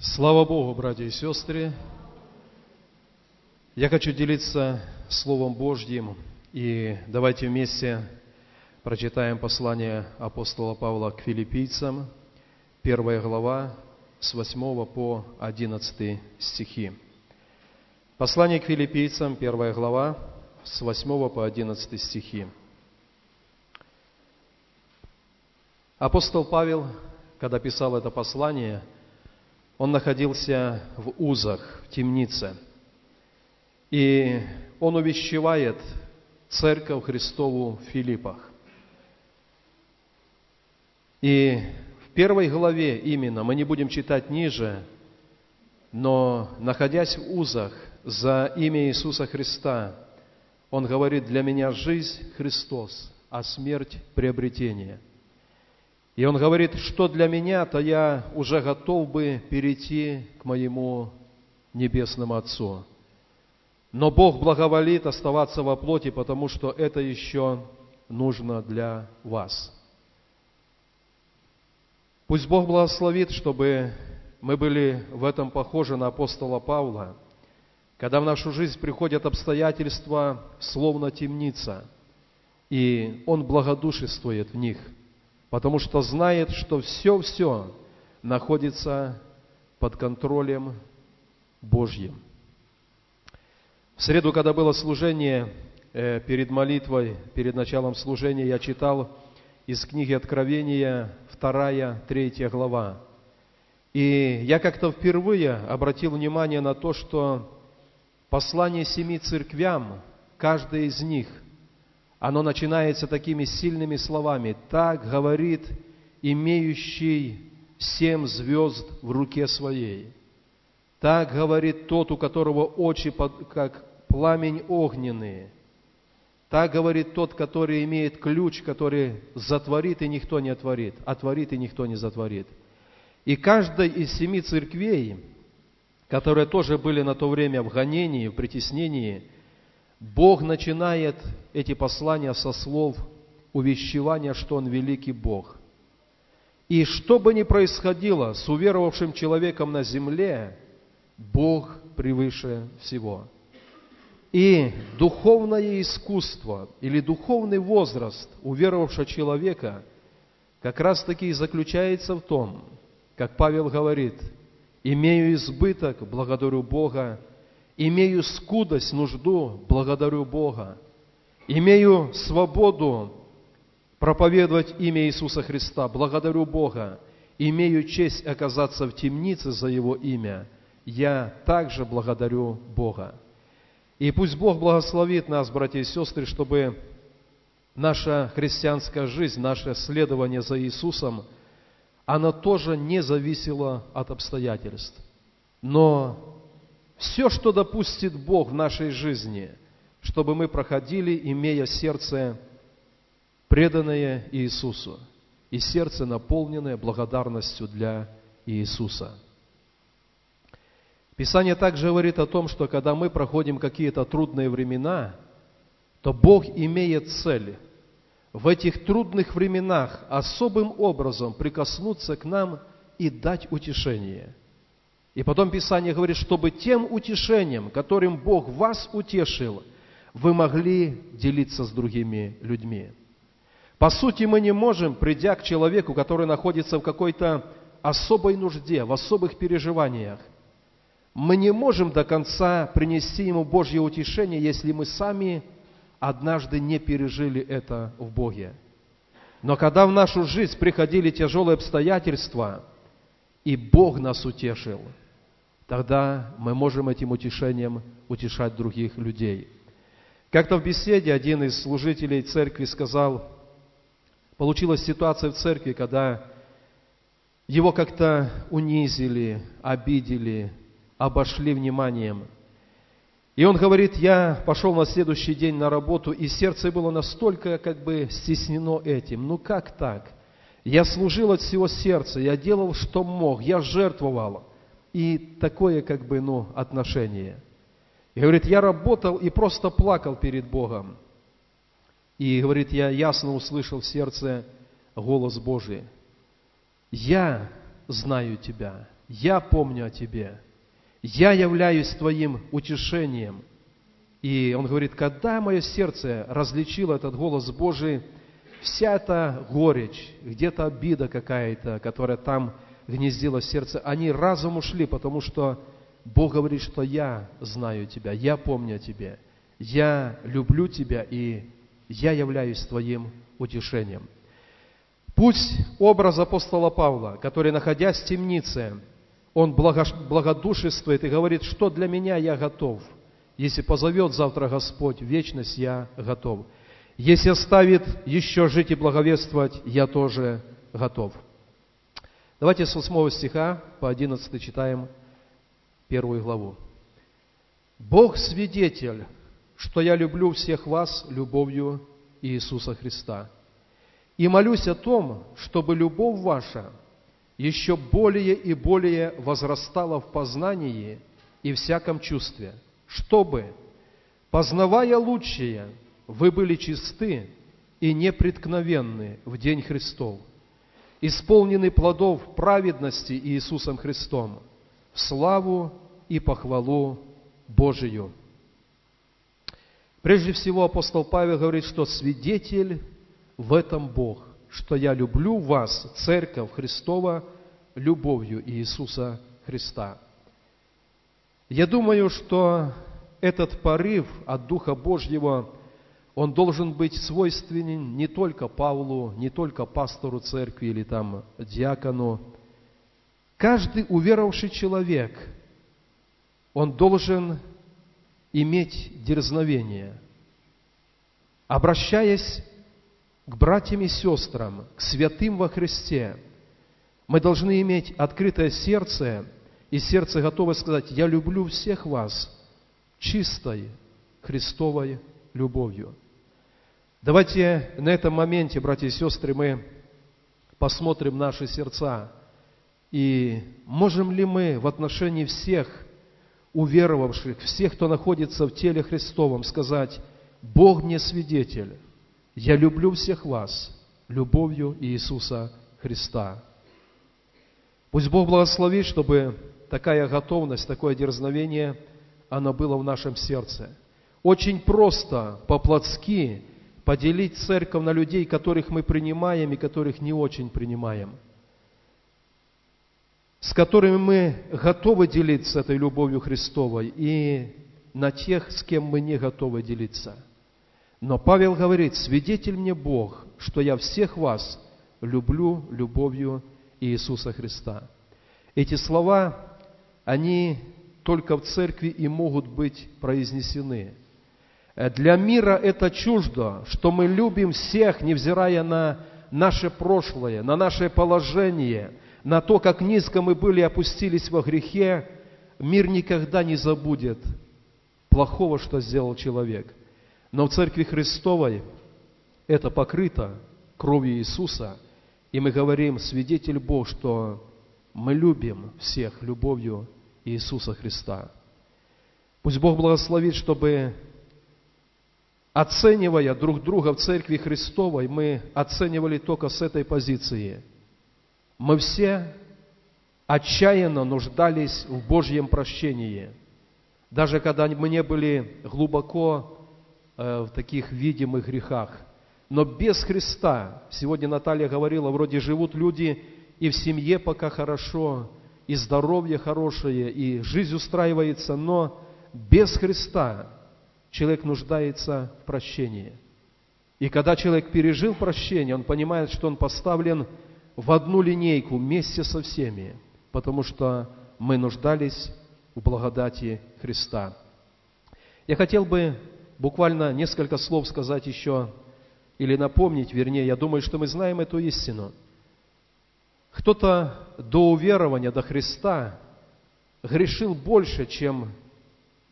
Слава Богу, братья и сестры! Я хочу делиться Словом Божьим, и давайте вместе прочитаем послание апостола Павла к филиппийцам, первая глава, с 8 по 11 стихи. Послание к филиппийцам, первая глава, с 8 по 11 стихи. Апостол Павел, когда писал это послание – он находился в узах, в темнице. И он увещевает церковь Христову в Филиппах. И в первой главе именно, мы не будем читать ниже, но находясь в узах за имя Иисуса Христа, он говорит, для меня жизнь Христос, а смерть приобретение – и он говорит, что для меня, то я уже готов бы перейти к моему небесному Отцу. Но Бог благоволит оставаться во плоти, потому что это еще нужно для вас. Пусть Бог благословит, чтобы мы были в этом похожи на апостола Павла, когда в нашу жизнь приходят обстоятельства, словно темница, и Он благодушествует в них – потому что знает, что все-все находится под контролем Божьим. В среду, когда было служение, э, перед молитвой, перед началом служения, я читал из книги Откровения, вторая, третья глава. И я как-то впервые обратил внимание на то, что послание семи церквям, каждая из них – оно начинается такими сильными словами. Так говорит имеющий семь звезд в руке своей. Так говорит тот, у которого очи как пламень огненный. Так говорит тот, который имеет ключ, который затворит и никто не отворит, отворит и никто не затворит. И каждой из семи церквей, которые тоже были на то время в гонении, в притеснении – Бог начинает эти послания со слов увещевания, что Он великий Бог. И что бы ни происходило с уверовавшим человеком на земле, Бог превыше всего. И духовное искусство или духовный возраст уверовавшего человека как раз таки и заключается в том, как Павел говорит, «Имею избыток, благодарю Бога, имею скудость, нужду, благодарю Бога. Имею свободу проповедовать имя Иисуса Христа, благодарю Бога. Имею честь оказаться в темнице за Его имя, я также благодарю Бога. И пусть Бог благословит нас, братья и сестры, чтобы наша христианская жизнь, наше следование за Иисусом, она тоже не зависела от обстоятельств. Но все, что допустит Бог в нашей жизни, чтобы мы проходили, имея сердце преданное Иисусу и сердце, наполненное благодарностью для Иисуса. Писание также говорит о том, что когда мы проходим какие-то трудные времена, то Бог имеет цель в этих трудных временах особым образом прикоснуться к нам и дать утешение – и потом Писание говорит, чтобы тем утешением, которым Бог вас утешил, вы могли делиться с другими людьми. По сути, мы не можем, придя к человеку, который находится в какой-то особой нужде, в особых переживаниях, мы не можем до конца принести ему Божье утешение, если мы сами однажды не пережили это в Боге. Но когда в нашу жизнь приходили тяжелые обстоятельства, и Бог нас утешил – тогда мы можем этим утешением утешать других людей. Как-то в беседе один из служителей церкви сказал, получилась ситуация в церкви, когда его как-то унизили, обидели, обошли вниманием. И он говорит, я пошел на следующий день на работу, и сердце было настолько как бы стеснено этим. Ну как так? Я служил от всего сердца, я делал, что мог, я жертвовал и такое как бы, ну, отношение. И говорит, я работал и просто плакал перед Богом. И говорит, я ясно услышал в сердце голос Божий. Я знаю тебя, я помню о тебе, я являюсь твоим утешением. И он говорит, когда мое сердце различило этот голос Божий, вся эта горечь, где-то обида какая-то, которая там гнездилась в сердце, они разом ушли, потому что Бог говорит, что я знаю тебя, я помню о тебе, я люблю тебя, и я являюсь твоим утешением. Пусть образ апостола Павла, который, находясь в темнице, он благодушествует и говорит, что для меня я готов. Если позовет завтра Господь, вечность я готов. Если оставит еще жить и благовествовать, я тоже готов. Давайте с 8 стиха по 11 читаем первую главу. «Бог свидетель, что я люблю всех вас любовью Иисуса Христа. И молюсь о том, чтобы любовь ваша еще более и более возрастала в познании и всяком чувстве, чтобы, познавая лучшее, вы были чисты и непреткновенны в день Христов, исполнены плодов праведности Иисусом Христом, в славу и похвалу Божию. Прежде всего апостол Павел говорит, что свидетель в этом Бог, что я люблю вас, Церковь Христова, любовью Иисуса Христа. Я думаю, что этот порыв от Духа Божьего, он должен быть свойственен не только Павлу, не только пастору церкви или там диакону. Каждый уверовавший человек, он должен иметь дерзновение, обращаясь к братьям и сестрам, к святым во Христе, мы должны иметь открытое сердце, и сердце готово сказать, я люблю всех вас чистой Христовой любовью. Давайте на этом моменте, братья и сестры, мы посмотрим наши сердца, и можем ли мы в отношении всех уверовавших, всех, кто находится в теле Христовом, сказать, Бог мне свидетель, я люблю всех вас любовью Иисуса Христа. Пусть Бог благословит, чтобы такая готовность, такое дерзновение, оно было в нашем сердце. Очень просто, по-плотски, поделить церковь на людей, которых мы принимаем и которых не очень принимаем, с которыми мы готовы делиться этой любовью Христовой, и на тех, с кем мы не готовы делиться – но Павел говорит, свидетель мне Бог, что я всех вас люблю любовью Иисуса Христа. Эти слова, они только в церкви и могут быть произнесены. Для мира это чуждо, что мы любим всех, невзирая на наше прошлое, на наше положение, на то, как низко мы были и опустились во грехе. Мир никогда не забудет плохого, что сделал человек. Но в Церкви Христовой это покрыто кровью Иисуса, и мы говорим, свидетель Бог, что мы любим всех любовью Иисуса Христа. Пусть Бог благословит, чтобы, оценивая друг друга в Церкви Христовой, мы оценивали только с этой позиции. Мы все отчаянно нуждались в Божьем прощении. Даже когда мы не были глубоко Э, в таких видимых грехах. Но без Христа, сегодня Наталья говорила, вроде живут люди и в семье пока хорошо, и здоровье хорошее, и жизнь устраивается, но без Христа человек нуждается в прощении. И когда человек пережил прощение, он понимает, что он поставлен в одну линейку вместе со всеми, потому что мы нуждались в благодати Христа. Я хотел бы буквально несколько слов сказать еще, или напомнить, вернее, я думаю, что мы знаем эту истину. Кто-то до уверования, до Христа грешил больше, чем,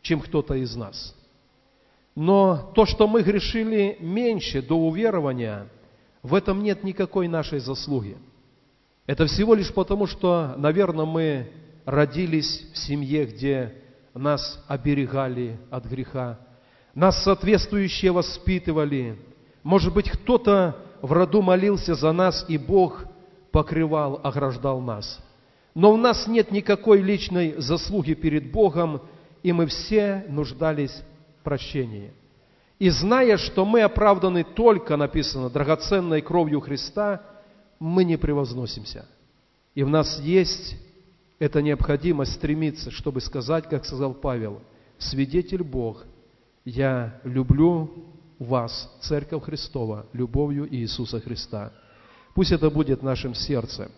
чем кто-то из нас. Но то, что мы грешили меньше до уверования, в этом нет никакой нашей заслуги. Это всего лишь потому, что, наверное, мы родились в семье, где нас оберегали от греха, нас соответствующие воспитывали. Может быть, кто-то в роду молился за нас, и Бог покрывал, ограждал нас. но у нас нет никакой личной заслуги перед Богом, и мы все нуждались прощении. И зная, что мы оправданы только, написано, драгоценной кровью Христа, мы не превозносимся. И в нас есть эта необходимость стремиться, чтобы сказать, как сказал Павел, «Свидетель Бог, я люблю вас, Церковь Христова, любовью Иисуса Христа». Пусть это будет в нашем сердце.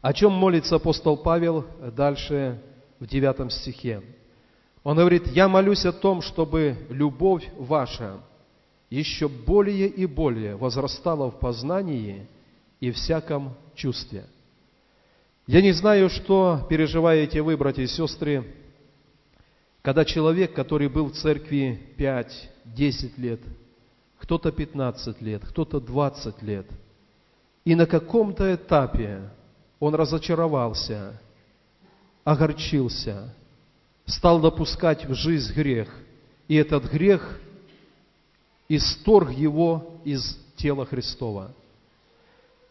О чем молится апостол Павел дальше в девятом стихе? Он говорит, я молюсь о том, чтобы любовь ваша еще более и более возрастала в познании и всяком чувстве. Я не знаю, что переживаете вы, братья и сестры, когда человек, который был в церкви 5-10 лет, кто-то 15 лет, кто-то 20 лет, и на каком-то этапе он разочаровался, огорчился, стал допускать в жизнь грех, и этот грех исторг его из тела Христова.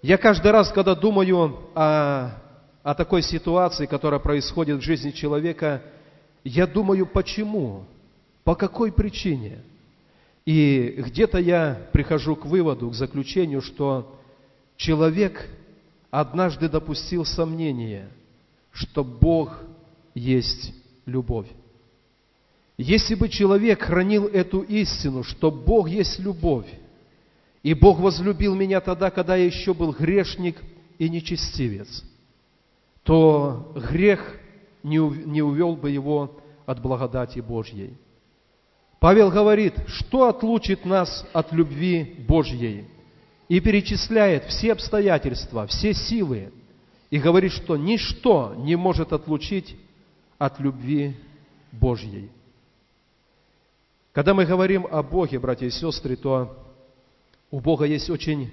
Я каждый раз, когда думаю о, о такой ситуации, которая происходит в жизни человека, я думаю, почему, по какой причине. И где-то я прихожу к выводу, к заключению, что человек однажды допустил сомнение, что Бог есть любовь. Если бы человек хранил эту истину, что Бог есть любовь, и Бог возлюбил меня тогда, когда я еще был грешник и нечестивец, то грех не увел бы его от благодати Божьей. Павел говорит, что отлучит нас от любви Божьей? И перечисляет все обстоятельства, все силы, и говорит, что ничто не может отлучить от любви Божьей. Когда мы говорим о Боге, братья и сестры, то у Бога есть очень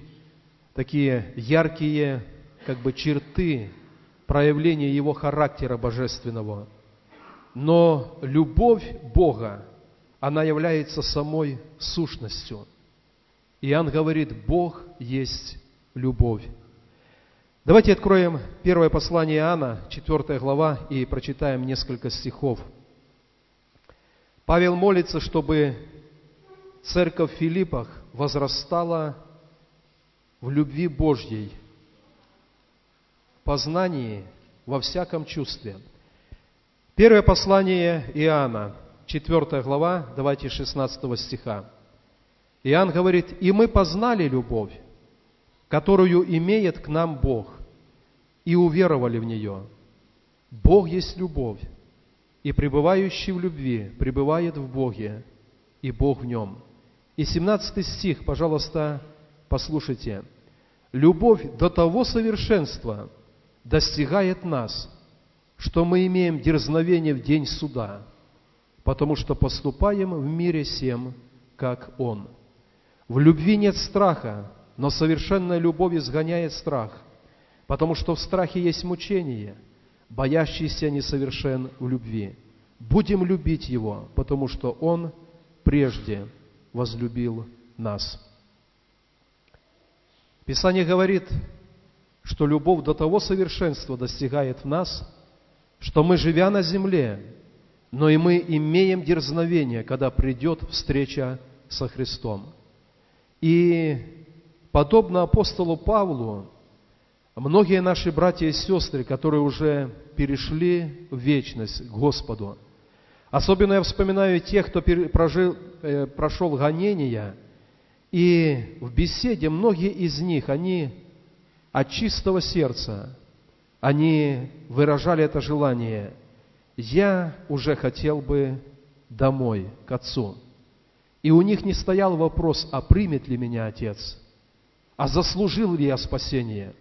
такие яркие как бы черты проявления Его характера божественного. Но любовь Бога, она является самой сущностью. Иоанн говорит, Бог есть любовь. Давайте откроем первое послание Иоанна, 4 глава, и прочитаем несколько стихов. Павел молится, чтобы церковь в Филиппах возрастала в любви Божьей, познании, во всяком чувстве. Первое послание Иоанна, 4 глава, давайте 16 стиха. Иоанн говорит, «И мы познали любовь, которую имеет к нам Бог, и уверовали в нее. Бог есть любовь, и пребывающий в любви пребывает в Боге, и Бог в нем. И 17 стих, пожалуйста, послушайте. Любовь до того совершенства достигает нас, что мы имеем дерзновение в день суда, потому что поступаем в мире всем, как Он. В любви нет страха, но совершенная любовь изгоняет страх, потому что в страхе есть мучение, боящийся несовершен в любви. Будем любить Его, потому что Он прежде возлюбил нас. Писание говорит, что любовь до того совершенства достигает в нас, что мы, живя на земле, но и мы имеем дерзновение, когда придет встреча со Христом. И подобно апостолу Павлу, многие наши братья и сестры, которые уже перешли в вечность к Господу, особенно я вспоминаю тех, кто прожил, э, прошел гонения, и в беседе многие из них, они от чистого сердца, они выражали это желание. Я уже хотел бы домой, к Отцу. И у них не стоял вопрос, а примет ли меня Отец, а заслужил ли я спасение.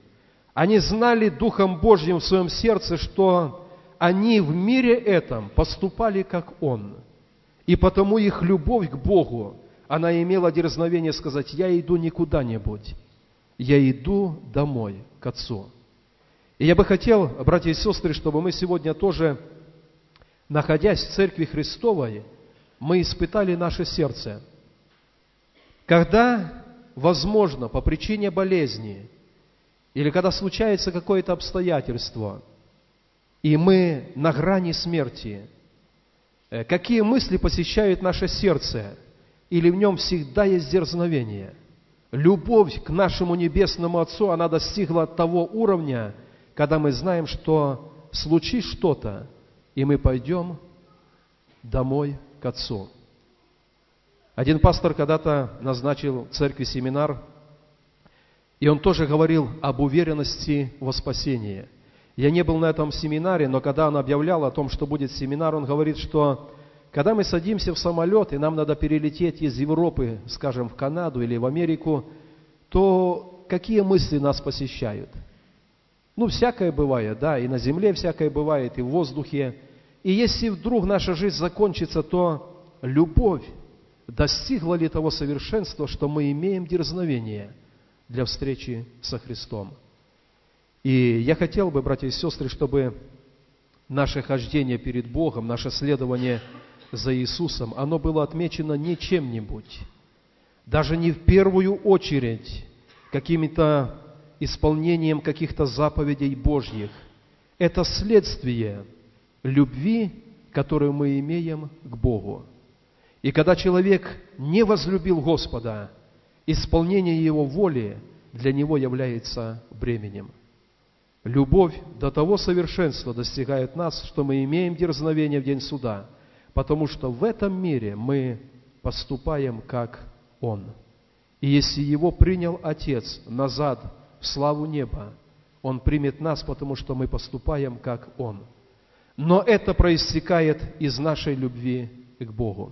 Они знали Духом Божьим в своем сердце, что они в мире этом поступали как Он. И потому их любовь к Богу, она имела дерзновение сказать, я иду не куда-нибудь, я иду домой, к Отцу. И я бы хотел, братья и сестры, чтобы мы сегодня тоже, находясь в Церкви Христовой, мы испытали наше сердце. Когда, возможно, по причине болезни, или когда случается какое-то обстоятельство, и мы на грани смерти, э, какие мысли посещают наше сердце, или в нем всегда есть дерзновение? Любовь к нашему Небесному Отцу, она достигла того уровня, когда мы знаем, что случись что-то, и мы пойдем домой к Отцу. Один пастор когда-то назначил в церкви семинар, и он тоже говорил об уверенности во спасении – я не был на этом семинаре, но когда он объявлял о том, что будет семинар, он говорит, что когда мы садимся в самолет, и нам надо перелететь из Европы, скажем, в Канаду или в Америку, то какие мысли нас посещают? Ну, всякое бывает, да, и на земле всякое бывает, и в воздухе. И если вдруг наша жизнь закончится, то любовь достигла ли того совершенства, что мы имеем дерзновение для встречи со Христом – и я хотел бы, братья и сестры, чтобы наше хождение перед Богом, наше следование за Иисусом, оно было отмечено не чем-нибудь, даже не в первую очередь каким-то исполнением каких-то заповедей Божьих. Это следствие любви, которую мы имеем к Богу. И когда человек не возлюбил Господа, исполнение Его воли для него является бременем – Любовь до того совершенства достигает нас, что мы имеем дерзновение в день суда, потому что в этом мире мы поступаем, как Он. И если Его принял Отец назад в славу неба, Он примет нас, потому что мы поступаем, как Он. Но это проистекает из нашей любви к Богу.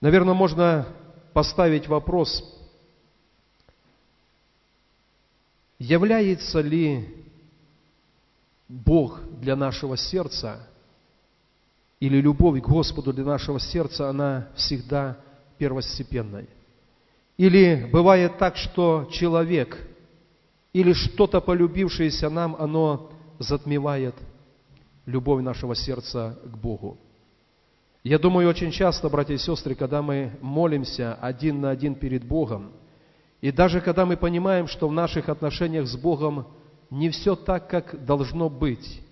Наверное, можно поставить вопрос, Является ли Бог для нашего сердца или любовь к Господу для нашего сердца, она всегда первостепенной? Или бывает так, что человек или что-то полюбившееся нам, оно затмевает любовь нашего сердца к Богу. Я думаю, очень часто, братья и сестры, когда мы молимся один на один перед Богом – и даже когда мы понимаем, что в наших отношениях с Богом не все так, как должно быть,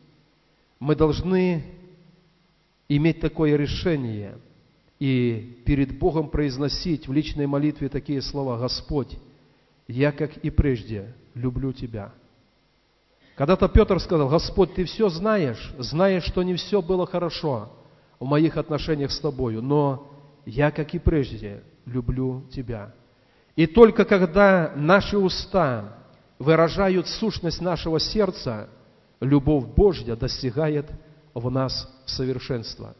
мы должны иметь такое решение и перед Богом произносить в личной молитве такие слова «Господь, я, как и прежде, люблю Тебя». Когда-то Петр сказал, Господь, Ты все знаешь, знаешь, что не все было хорошо в моих отношениях с Тобою, но я, как и прежде, люблю Тебя. И только когда наши уста выражают сущность нашего сердца, любовь Божья достигает в нас совершенства.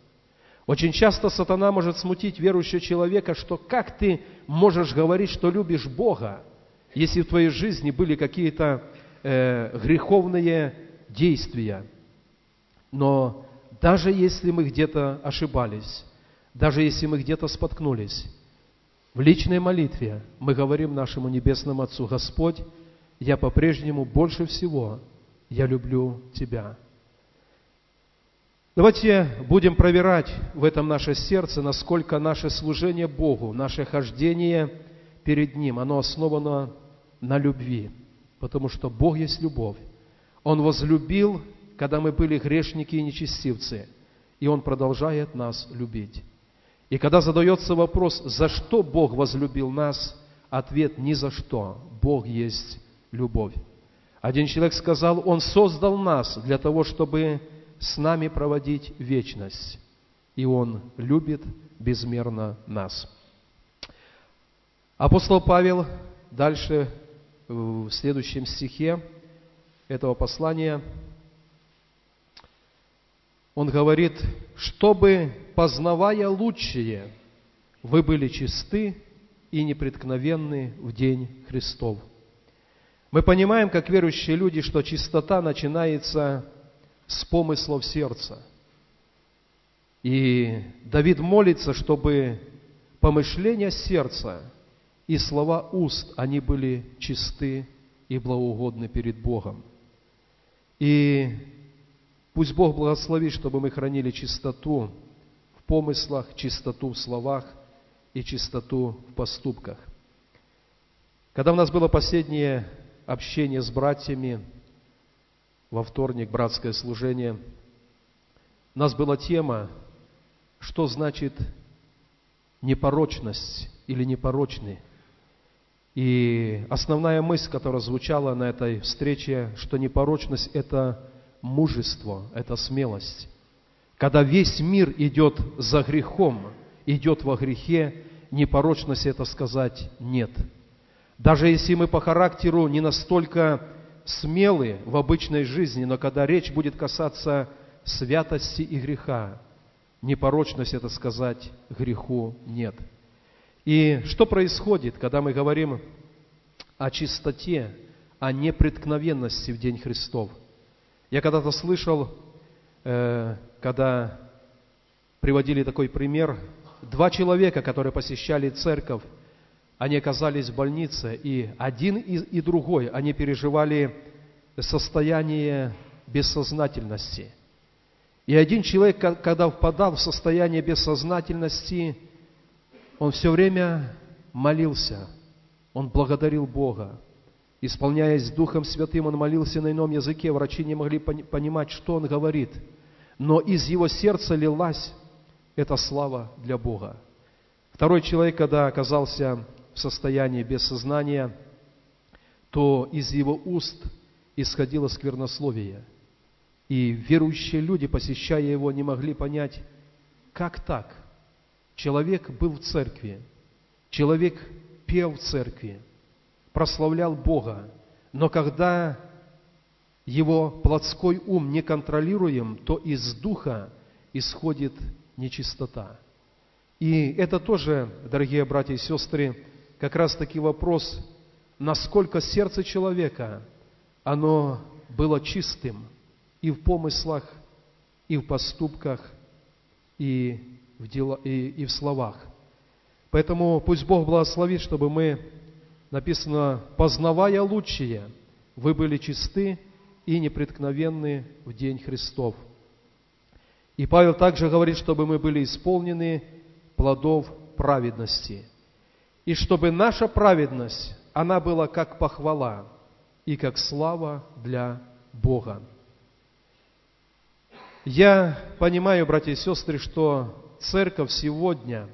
Очень часто сатана может смутить верующего человека, что как ты можешь говорить, что любишь Бога, если в твоей жизни были какие-то э, греховные действия. Но даже если мы где-то ошибались, даже если мы где-то споткнулись, в личной молитве мы говорим нашему Небесному Отцу, Господь, я по-прежнему больше всего, я люблю Тебя. Давайте будем проверять в этом наше сердце, насколько наше служение Богу, наше хождение перед Ним, оно основано на любви, потому что Бог есть любовь. Он возлюбил, когда мы были грешники и нечестивцы, и Он продолжает нас любить. И когда задается вопрос, за что Бог возлюбил нас, ответ ни за что. Бог есть любовь. Один человек сказал, Он создал нас для того, чтобы с нами проводить вечность. И Он любит безмерно нас. Апостол Павел дальше в следующем стихе этого послания он говорит, чтобы, познавая лучшее, вы были чисты и непреткновенны в день Христов. Мы понимаем, как верующие люди, что чистота начинается с помыслов сердца. И Давид молится, чтобы помышления сердца и слова уст, они были чисты и благоугодны перед Богом. И Пусть Бог благословит, чтобы мы хранили чистоту в помыслах, чистоту в словах и чистоту в поступках. Когда у нас было последнее общение с братьями, во вторник братское служение, у нас была тема, что значит непорочность или непорочный. И основная мысль, которая звучала на этой встрече, что непорочность – это мужество, это смелость. Когда весь мир идет за грехом, идет во грехе, непорочность – это сказать «нет». Даже если мы по характеру не настолько смелы в обычной жизни, но когда речь будет касаться святости и греха, непорочность – это сказать греху «нет». И что происходит, когда мы говорим о чистоте, о непреткновенности в День Христов? Я когда-то слышал, э, когда приводили такой пример, два человека, которые посещали церковь, они оказались в больнице, и один и другой, они переживали состояние бессознательности. И один человек, когда впадал в состояние бессознательности, он все время молился, он благодарил Бога. Исполняясь Духом Святым, он молился на ином языке, врачи не могли понимать, что он говорит. Но из его сердца лилась эта слава для Бога. Второй человек, когда оказался в состоянии без сознания, то из его уст исходило сквернословие. И верующие люди, посещая его, не могли понять, как так – Человек был в церкви, человек пел в церкви, прославлял Бога, но когда его плотской ум не контролируем, то из духа исходит нечистота. И это тоже, дорогие братья и сестры, как раз таки вопрос, насколько сердце человека, оно было чистым и в помыслах, и в поступках, и в дела, и, и в словах. Поэтому пусть Бог благословит, чтобы мы, написано, познавая лучшее, вы были чисты и непреткновенны в день Христов. И Павел также говорит, чтобы мы были исполнены плодов праведности. И чтобы наша праведность, она была как похвала и как слава для Бога. Я понимаю, братья и сестры, что церковь сегодня,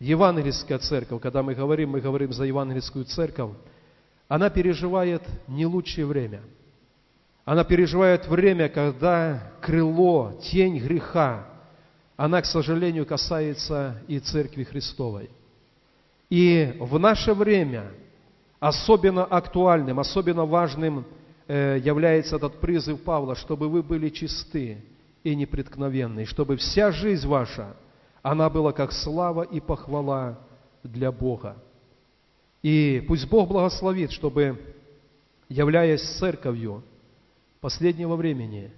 евангельская церковь, когда мы говорим, мы говорим за евангельскую церковь, она переживает не лучшее время. Она переживает время, когда крыло, тень греха, она, к сожалению, касается и Церкви Христовой. И в наше время особенно актуальным, особенно важным э, является этот призыв Павла, чтобы вы были чисты, и непреткновенный, чтобы вся жизнь ваша, она была как слава и похвала для Бога. И пусть Бог благословит, чтобы, являясь церковью последнего времени,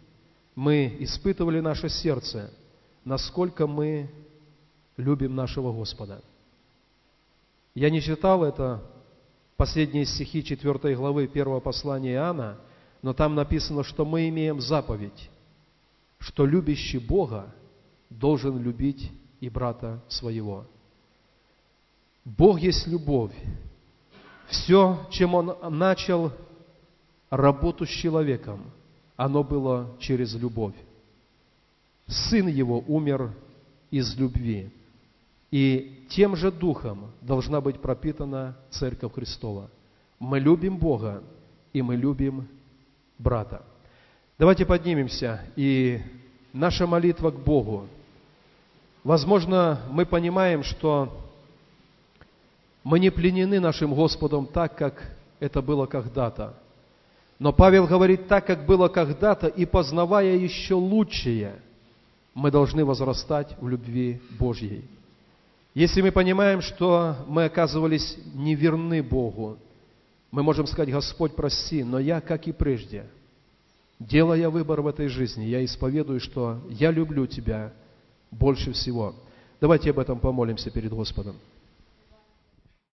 мы испытывали наше сердце, насколько мы любим нашего Господа. Я не читал это, последние стихи 4 главы 1 послания Иоанна, но там написано, что мы имеем заповедь что любящий Бога должен любить и брата своего. Бог есть любовь. Все, чем Он начал работу с человеком, оно было через любовь. Сын Его умер из любви. И тем же духом должна быть пропитана Церковь Христова. Мы любим Бога, и мы любим брата. Давайте поднимемся, и наша молитва к Богу. Возможно, мы понимаем, что мы не пленены нашим Господом так, как это было когда-то. Но Павел говорит, так, как было когда-то, и познавая еще лучшее, мы должны возрастать в любви Божьей. Если мы понимаем, что мы оказывались неверны Богу, мы можем сказать, Господь, прости, но я, как и прежде – Делая выбор в этой жизни, я исповедую, что я люблю Тебя больше всего. Давайте об этом помолимся перед Господом.